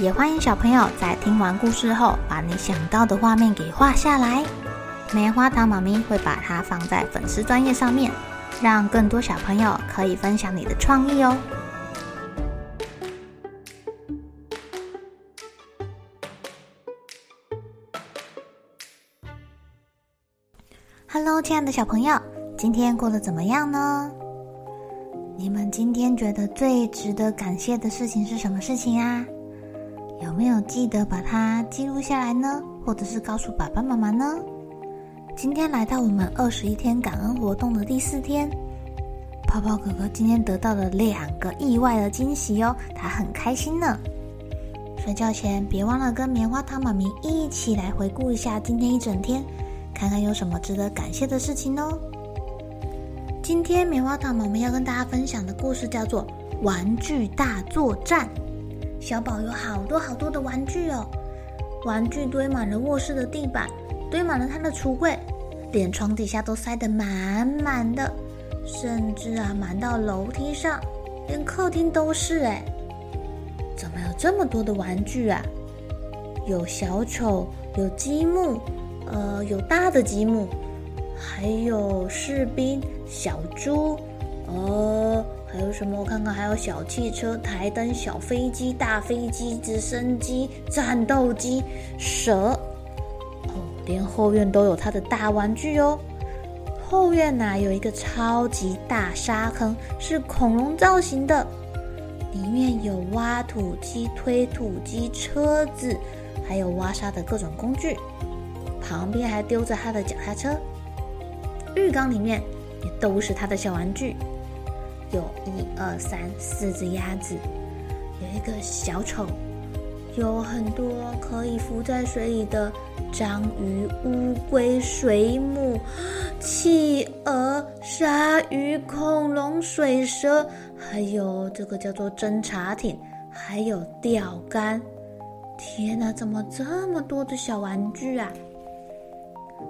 也欢迎小朋友在听完故事后，把你想到的画面给画下来。棉花糖妈咪会把它放在粉丝专页上面，让更多小朋友可以分享你的创意哦。Hello，亲爱的小朋友，今天过得怎么样呢？你们今天觉得最值得感谢的事情是什么事情啊？有没有记得把它记录下来呢？或者是告诉爸爸妈妈呢？今天来到我们二十一天感恩活动的第四天，泡泡哥哥今天得到了两个意外的惊喜哦，他很开心呢。睡觉前别忘了跟棉花糖妈咪一起来回顾一下今天一整天，看看有什么值得感谢的事情哦。今天棉花糖妈咪要跟大家分享的故事叫做《玩具大作战》。小宝有好多好多的玩具哦，玩具堆满了卧室的地板，堆满了他的橱柜，连床底下都塞得满满的，甚至啊满到楼梯上，连客厅都是哎！怎么有这么多的玩具啊？有小丑，有积木，呃，有大的积木，还有士兵、小猪，呃。还有什么？我看看，还有小汽车、台灯、小飞机、大飞机、直升机、战斗机、蛇。哦，连后院都有它的大玩具哦。后院呐，有一个超级大沙坑，是恐龙造型的，里面有挖土机、推土机、车子，还有挖沙的各种工具。旁边还丢着他的脚踏车。浴缸里面也都是他的小玩具。有一二三四只鸭子，有一个小丑，有很多可以浮在水里的章鱼、乌龟、水母、企鹅、鲨鱼、恐龙、水蛇，还有这个叫做侦察艇，还有钓竿。天哪，怎么这么多的小玩具啊？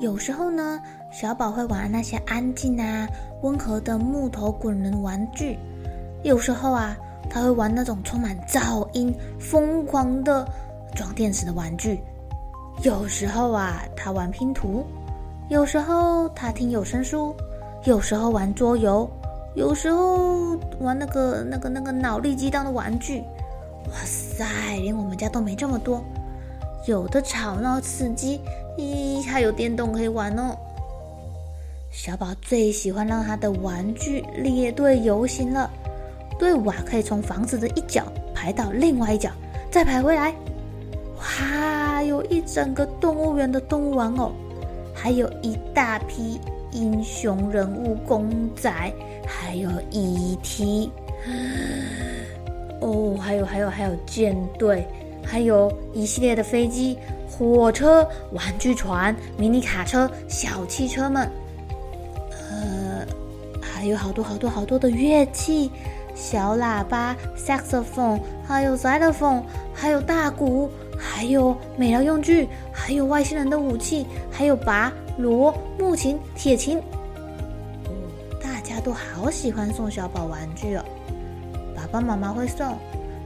有时候呢，小宝会玩那些安静啊。温和的木头滚轮玩具，有时候啊，他会玩那种充满噪音、疯狂的装电池的玩具；有时候啊，他玩拼图；有时候他听有声书；有时候玩桌游；有时候玩那个、那个、那个脑力激荡的玩具。哇塞，连我们家都没这么多，有的吵闹刺激，咦，还有电动可以玩哦。小宝最喜欢让他的玩具列队游行了，队伍啊可以从房子的一角排到另外一角，再排回来。哇，有一整个动物园的动物玩偶，还有一大批英雄人物公仔，还有 ET。哦，还有还有还有舰队，还有一系列的飞机、火车、玩具船、迷你卡车、小汽车们。呃还有好多好多好多的乐器，小喇叭、saxophone，还有 xylophone，还有大鼓，还有美疗用具，还有外星人的武器，还有拔、锣、木琴、铁琴。哦，大家都好喜欢送小宝玩具哦。爸爸妈妈会送，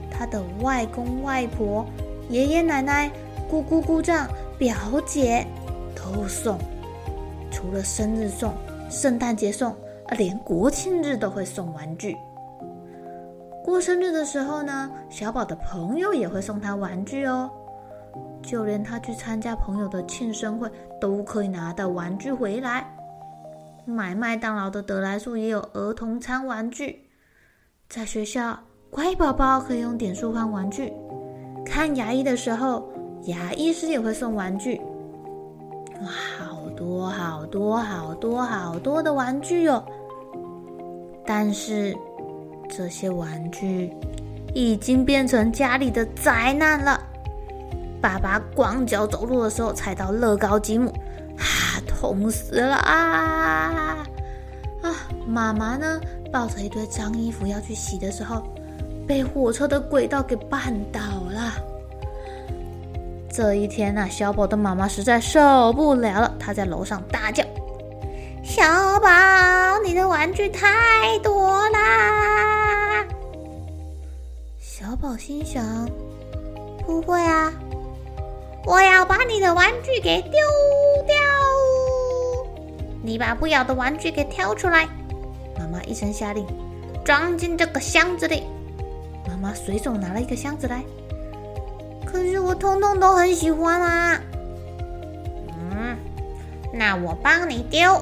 他的外公外婆、爷爷奶奶、姑姑姑丈、表姐都送。除了生日送，圣诞节送啊。连国庆日都会送玩具。过生日的时候呢，小宝的朋友也会送他玩具哦。就连他去参加朋友的庆生会，都可以拿到玩具回来。买麦当劳的得来速也有儿童餐玩具。在学校，乖宝宝可以用点数换玩具。看牙医的时候，牙医师也会送玩具。哇，好多好多好多好多的玩具哦！但是这些玩具已经变成家里的灾难了。爸爸光脚走路的时候踩到乐高积木，啊，痛死了啊！啊，妈妈呢，抱着一堆脏衣服要去洗的时候，被火车的轨道给绊倒了。这一天呢、小宝的妈妈实在受不了了，她在楼上大叫。小宝，你的玩具太多啦！小宝心想：不会啊，我要把你的玩具给丢掉。你把不要的玩具给挑出来。妈妈一声下令，装进这个箱子里。妈妈随手拿了一个箱子来。可是我通通都很喜欢啊。嗯，那我帮你丢。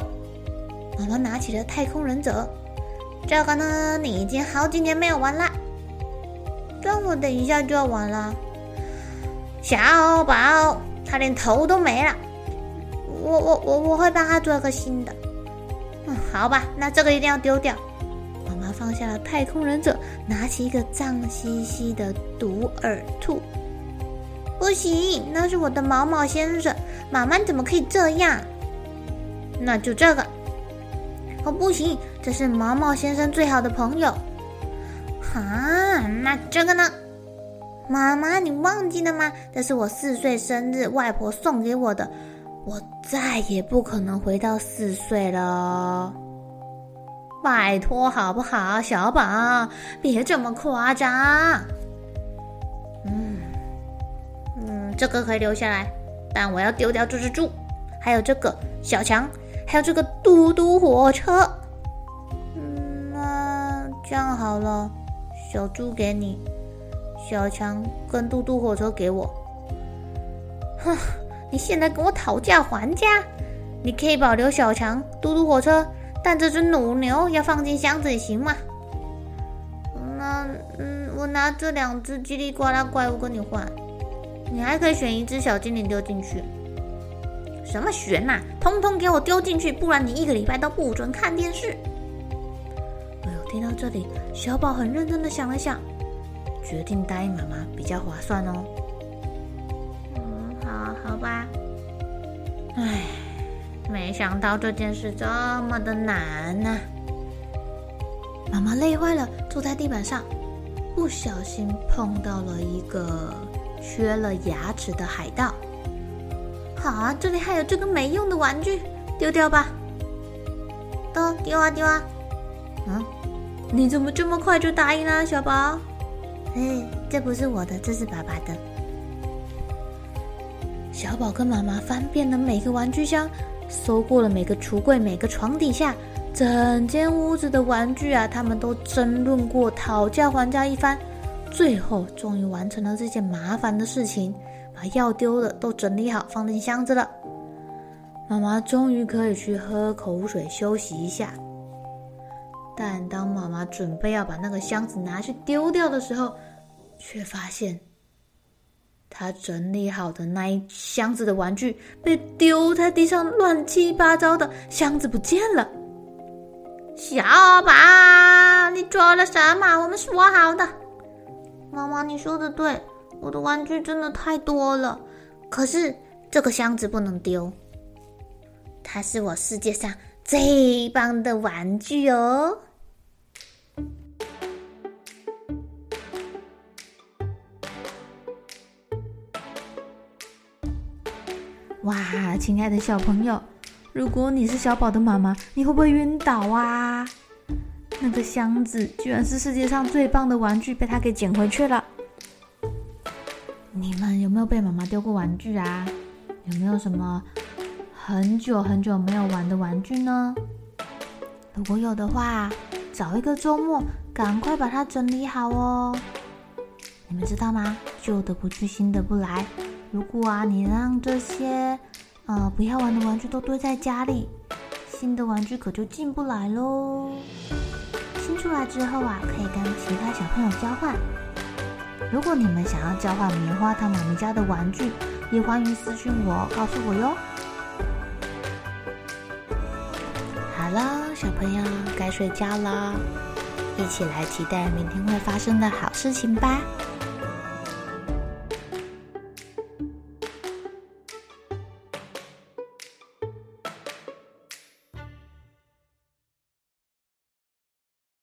妈妈拿起了太空忍者，这个呢，你已经好几年没有玩了，但我等一下就要玩了。小宝，他连头都没了，我我我我会帮他做个新的。嗯，好吧，那这个一定要丢掉。妈妈放下了太空忍者，拿起一个脏兮兮的独耳兔。不行，那是我的毛毛先生，妈妈怎么可以这样？那就这个。哦，不行，这是毛毛先生最好的朋友。啊，那这个呢？妈妈，你忘记了吗？这是我四岁生日，外婆送给我的。我再也不可能回到四岁了。拜托，好不好，小宝，别这么夸张。这个可以留下来，但我要丢掉这只猪，还有这个小强。还有这个嘟嘟火车，嗯，那这样好了，小猪给你，小强跟嘟嘟火车给我。哼，你现在跟我讨价还价？你可以保留小强、嘟嘟火车，但这只母牛要放进箱子里，行吗？那，嗯，我拿这两只叽里呱啦怪物跟你换，你还可以选一只小精灵丢进去。什么悬呐？通通给我丢进去，不然你一个礼拜都不准看电视。哎呦，听到这里，小宝很认真的想了想，决定答应妈妈比较划算哦。嗯，好，好吧。唉，没想到这件事这么的难呐、啊。妈妈累坏了，坐在地板上，不小心碰到了一个缺了牙齿的海盗。啊，这里还有这个没用的玩具，丢掉吧。都丢啊丢啊！嗯，你怎么这么快就答应了，小宝？哎，这不是我的，这是爸爸的。小宝跟妈妈翻遍了每个玩具箱，搜过了每个橱柜、每个床底下，整间屋子的玩具啊，他们都争论过、讨价还价一番，最后终于完成了这件麻烦的事情。把要丢的都整理好，放进箱子了。妈妈终于可以去喝口水休息一下。但当妈妈准备要把那个箱子拿去丢掉的时候，却发现她整理好的那一箱子的玩具被丢在地上，乱七八糟的，箱子不见了。小宝，你做了什么？我们说好的。妈妈，你说的对。我的玩具真的太多了，可是这个箱子不能丢，它是我世界上最棒的玩具哦！哇，亲爱的小朋友，如果你是小宝的妈妈，你会不会晕倒啊？那个箱子居然是世界上最棒的玩具，被他给捡回去了。你们有没有被妈妈丢过玩具啊？有没有什么很久很久没有玩的玩具呢？如果有的话，找一个周末，赶快把它整理好哦。你们知道吗？旧的不去，新的不来。如果啊，你让这些呃不要玩的玩具都堆在家里，新的玩具可就进不来喽。新出来之后啊，可以跟其他小朋友交换。如果你们想要交换棉花糖妈咪家的玩具，也欢迎私信我，告诉我哟。好了，小朋友该睡觉了，一起来期待明天会发生的好事情吧。